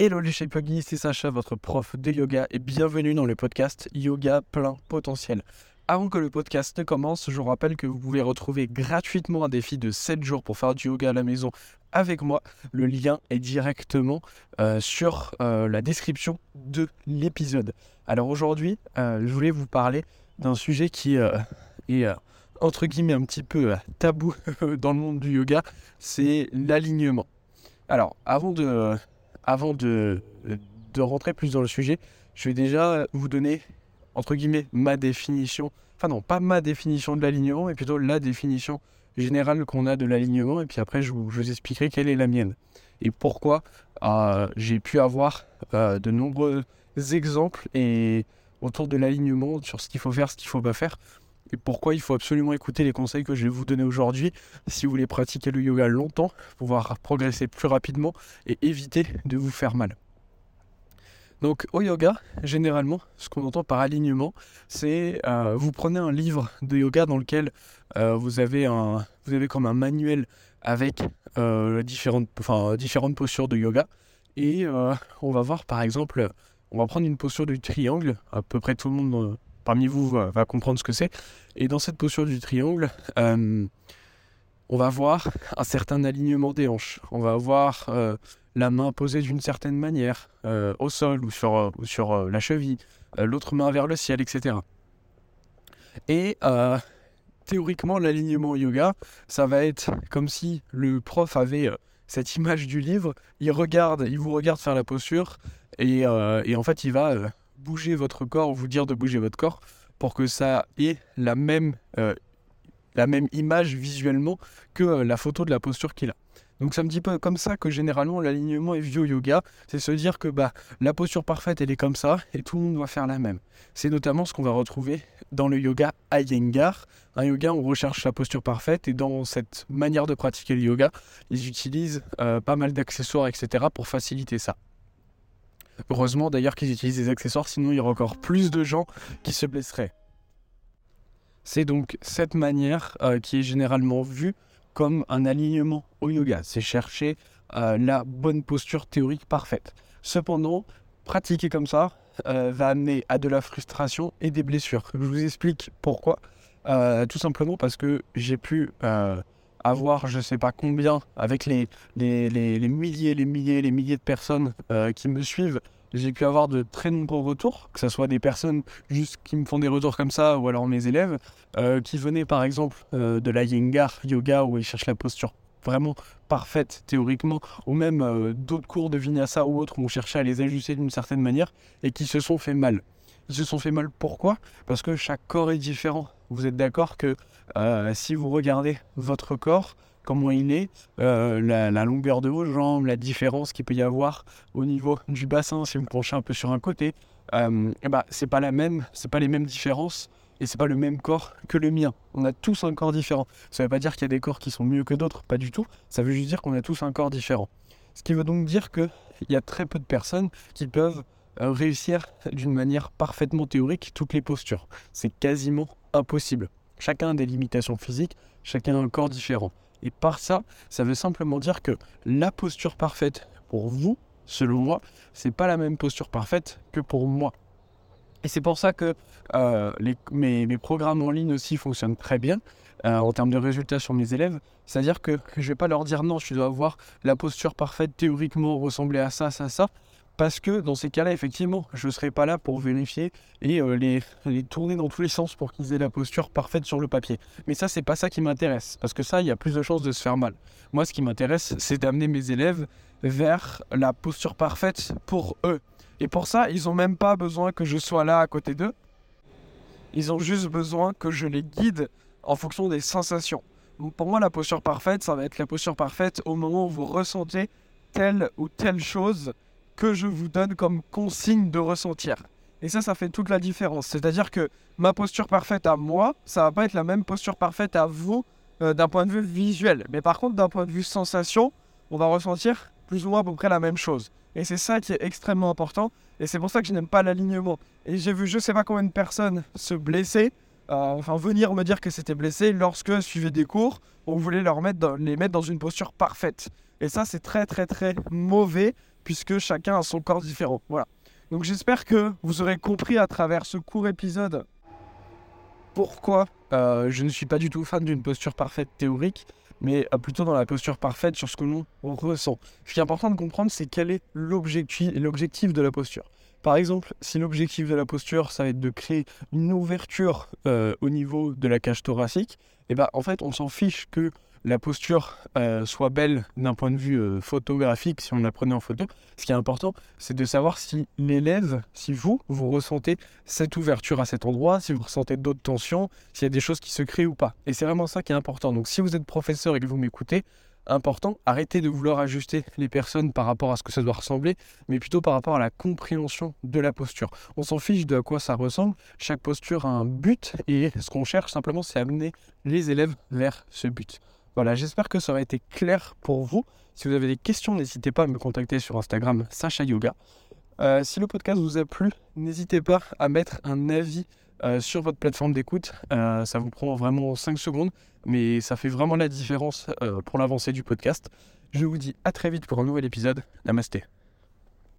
Hello les Shapeuggy, c'est Sacha, votre prof de yoga, et bienvenue dans le podcast Yoga plein potentiel. Avant que le podcast ne commence, je vous rappelle que vous pouvez retrouver gratuitement un défi de 7 jours pour faire du yoga à la maison avec moi. Le lien est directement euh, sur euh, la description de l'épisode. Alors aujourd'hui, euh, je voulais vous parler d'un sujet qui est entre guillemets un petit peu tabou dans le monde du yoga, c'est l'alignement. Alors avant de avant de, de rentrer plus dans le sujet, je vais déjà vous donner, entre guillemets, ma définition. Enfin non, pas ma définition de l'alignement, mais plutôt la définition générale qu'on a de l'alignement. Et puis après, je vous, expliquerai quelle est la mienne. Et pourquoi euh, j'ai pu avoir euh, de nombreux exemples et autour de l'alignement sur ce qu'il faut faire, ce qu'il ne faut pas faire et pourquoi il faut absolument écouter les conseils que je vais vous donner aujourd'hui si vous voulez pratiquer le yoga longtemps, pouvoir progresser plus rapidement et éviter de vous faire mal. Donc au yoga, généralement, ce qu'on entend par alignement, c'est euh, vous prenez un livre de yoga dans lequel euh, vous, avez comme un manuel avec euh, différentes postures de yoga. Et on va voir par exemple, on va prendre une posture du triangle, à peu près tout le monde parmi vous va, comprendre ce que c'est. Et dans cette posture du triangle, euh, on va voir un certain alignement des hanches. On va avoir euh, la main posée d'une certaine manière euh, au sol ou sur, sur la cheville, l'autre main vers le ciel, etc. Et théoriquement, l'alignement yoga, ça va être comme si le prof avait cette image du livre, il regarde, il vous regarde faire la posture, et, et en fait, il va bouger votre corps, vous dire de bouger votre corps pour que ça ait la même, euh, la même image visuellement que euh, la photo de la posture qu'il a. Donc c'est un petit peu comme ça que généralement l'alignement est au yoga, c'est se dire que bah, la posture parfaite elle est comme ça et tout le monde doit faire la même. C'est notamment ce qu'on va retrouver dans le yoga Iyengar, un yoga où on recherche la posture parfaite et dans cette manière de pratiquer le yoga, ils utilisent euh, pas mal d'accessoires etc. pour faciliter ça. Heureusement d'ailleurs qu'ils utilisent des accessoires, sinon il y aurait encore plus de gens qui se blesseraient. C'est donc cette manière euh, qui est généralement vue comme un alignement au yoga. C'est chercher euh, la bonne posture théorique parfaite. Cependant, pratiquer comme ça euh, va amener à de la frustration et des blessures. Je vous explique pourquoi. tout simplement parce que j'ai pu avoir je sais pas combien, avec les, les, les, milliers, les milliers, les milliers de personnes euh, qui me suivent, j'ai pu avoir de très nombreux retours, que ce soit des personnes juste qui me font des retours comme ça, ou alors mes élèves, euh, qui venaient par exemple euh, de la Yengar Yoga, où ils cherchent la posture vraiment parfaite théoriquement, ou même d'autres cours de Vinyasa ou autres où on cherchait à les ajuster d'une certaine manière, et qui se sont fait mal. Ils se sont fait mal pourquoi? Parce que chaque corps est différent. Vous êtes d'accord que euh, si vous regardez votre corps, comment il est, euh, la, longueur de vos jambes, la différence qu'il peut y avoir au niveau du bassin, si vous penchez un peu sur un côté, euh, ben, c'est pas la même, c'est pas les mêmes différences et c'est pas le même corps que le mien. On a tous un corps différent. Ça veut pas dire qu'il y a des corps qui sont mieux que d'autres, pas du tout. Ça veut juste dire qu'on a tous un corps différent. Ce qui veut donc dire qu'il y a très peu de personnes qui peuvent réussir d'une manière parfaitement théorique toutes les postures. C'est quasiment impossible. Chacun a des limitations physiques, chacun a un corps différent. Et par ça, ça veut simplement dire que la posture parfaite pour vous, selon moi, c'est pas la même posture parfaite que pour moi. Et c'est pour ça que euh, mes, programmes en ligne aussi fonctionnent très bien euh, en termes de résultats sur mes élèves. C'est-à-dire que je ne vais pas leur dire non, tu dois avoir la posture parfaite théoriquement ressembler à ça, ça, ça. Parce que dans ces cas-là, effectivement, je ne serai pas là pour vérifier et euh, les, tourner dans tous les sens pour qu'ils aient la posture parfaite sur le papier. Mais ça, c'est pas ça qui m'intéresse. Parce que ça, il y a plus de chances de se faire mal. Moi, ce qui m'intéresse, c'est d'amener mes élèves vers la posture parfaite pour eux. Et pour ça, ils n'ont même pas besoin que je sois là à côté d'eux. Ils ont juste besoin que je les guide en fonction des sensations. pour moi, la posture parfaite, ça va être la posture parfaite au moment où vous ressentez telle ou telle chose que je vous donne comme consigne de ressentir. Et ça, ça fait toute la différence. C'est-à-dire que ma posture parfaite à moi, ça va pas être la même posture parfaite à vous euh, d'un point de vue visuel. Mais par contre, d'un point de vue sensation, on va ressentir plus ou moins à peu près la même chose. Et c'est ça qui est extrêmement important. Et c'est pour ça que je n'aime pas l'alignement. Et j'ai vu je sais pas combien de personnes se blesser, euh, enfin venir me dire que c'était blessé lorsque suivait des cours, on voulait leur les mettre dans une posture parfaite. Et ça, c'est très très très mauvais puisque chacun a son corps différent. Voilà. Donc j'espère que vous aurez compris à travers ce court épisode pourquoi euh, je ne suis pas du tout fan d'une posture parfaite théorique, mais euh, plutôt dans la posture parfaite sur ce que l'on ressent. Ce qui est important de comprendre, c'est quel est l'objectif de la posture. Par exemple, si l'objectif de la posture, ça va être de créer une ouverture euh, au niveau de la cage thoracique, et eh ben en fait, on s'en fiche que la posture euh, soit belle d'un point de vue euh, photographique, si on la prenait en photo. Ce qui est important, c'est de savoir si l'élève, si vous, vous ressentez cette ouverture à cet endroit, si vous ressentez d'autres tensions, s'il y a des choses qui se créent ou pas. Et c'est vraiment ça qui est important. Donc si vous êtes professeur et que vous m'écoutez, important, arrêtez de vouloir ajuster les personnes par rapport à ce que ça doit ressembler, mais plutôt par rapport à la compréhension de la posture. On s'en fiche de à quoi ça ressemble, chaque posture a un but, et ce qu'on cherche simplement, c'est amener les élèves vers ce but. Voilà, j'espère que ça aura été clair pour vous. Si vous avez des questions, n'hésitez pas à me contacter sur Instagram Sacha Yoga. Euh, si le podcast vous a plu, n'hésitez pas à mettre un avis euh, sur votre plateforme d'écoute. Euh, ça vous prend vraiment 5 secondes, mais ça fait vraiment la différence pour l'avancée du podcast. Je vous dis à très vite pour un nouvel épisode. Namasté.